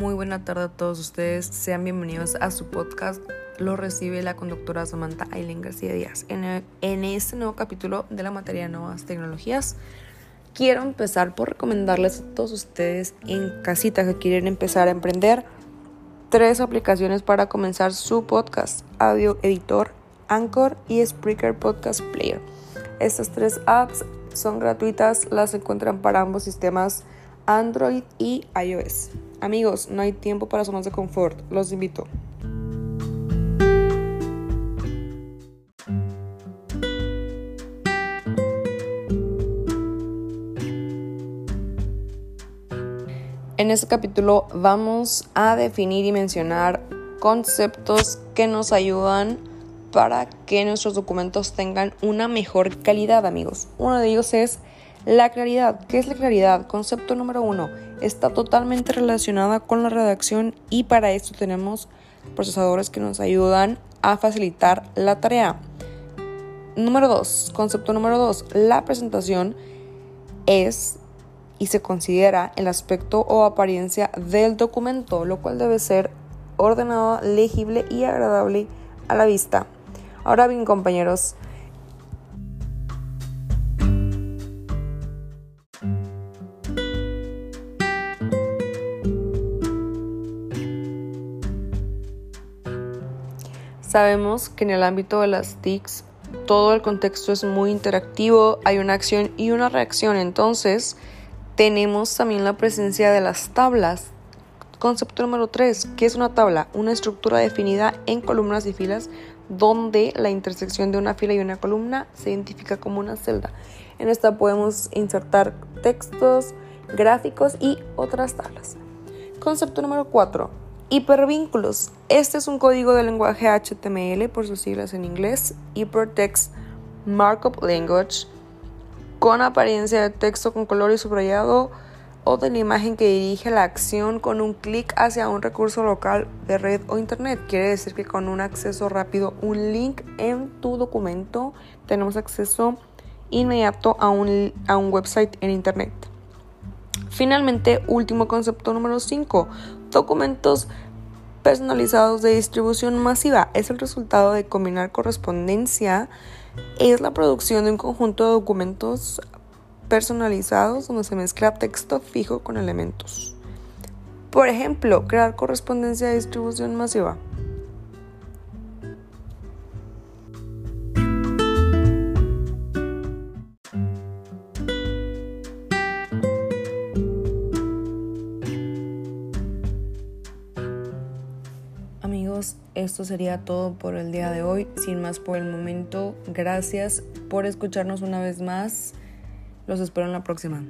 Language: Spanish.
buena tarde a todos ustedes. Sean bienvenidos a su podcast. Lo recibe la conductora Samantha Aileen García Díaz. En, en este nuevo capítulo de la materia Nuevas Tecnologías, quiero empezar por recomendarles a todos ustedes en casita que quieren empezar a emprender tres aplicaciones para comenzar su podcast: Audio Editor, Anchor y Spreaker Podcast Player. Estas tres apps son gratuitas, las encuentran para ambos sistemas Android y iOS. Amigos, no hay tiempo para zonas de confort, los invito. En este capítulo vamos a definir y mencionar conceptos que nos ayudan para que nuestros documentos tengan una mejor calidad, amigos. Uno de ellos es la claridad. ¿Qué es la claridad? Concepto número uno. Está totalmente relacionada con la redacción y para esto tenemos procesadores que nos ayudan a facilitar la tarea. Número dos. Concepto número dos. La presentación es y se considera el aspecto o apariencia del documento, lo cual debe ser ordenado, legible y agradable a la vista. Ahora bien, compañeros, Sabemos que en el ámbito de las TICs todo el contexto es muy interactivo, hay una acción y una reacción, entonces tenemos también la presencia de las tablas. Concepto número 3, ¿qué es una tabla? Una estructura definida en columnas y filas donde la intersección de una fila y una columna se identifica como una celda. En esta podemos insertar textos, gráficos y otras tablas. Concepto número 4, Hipervínculos. Este es un código de lenguaje HTML por sus siglas en inglés, Hypertext Markup Language, con apariencia de texto con color y subrayado o de la imagen que dirige la acción con un clic hacia un recurso local de red o internet. Quiere decir que con un acceso rápido, un link en tu documento, tenemos acceso inmediato a un, a un website en internet. Finalmente, último concepto número 5, documentos personalizados de distribución masiva. Es el resultado de combinar correspondencia, es la producción de un conjunto de documentos personalizados donde se mezcla texto fijo con elementos. Por ejemplo, crear correspondencia de distribución masiva. Esto sería todo por el día de hoy. Sin más por el momento, gracias por escucharnos una vez más. Los espero en la próxima.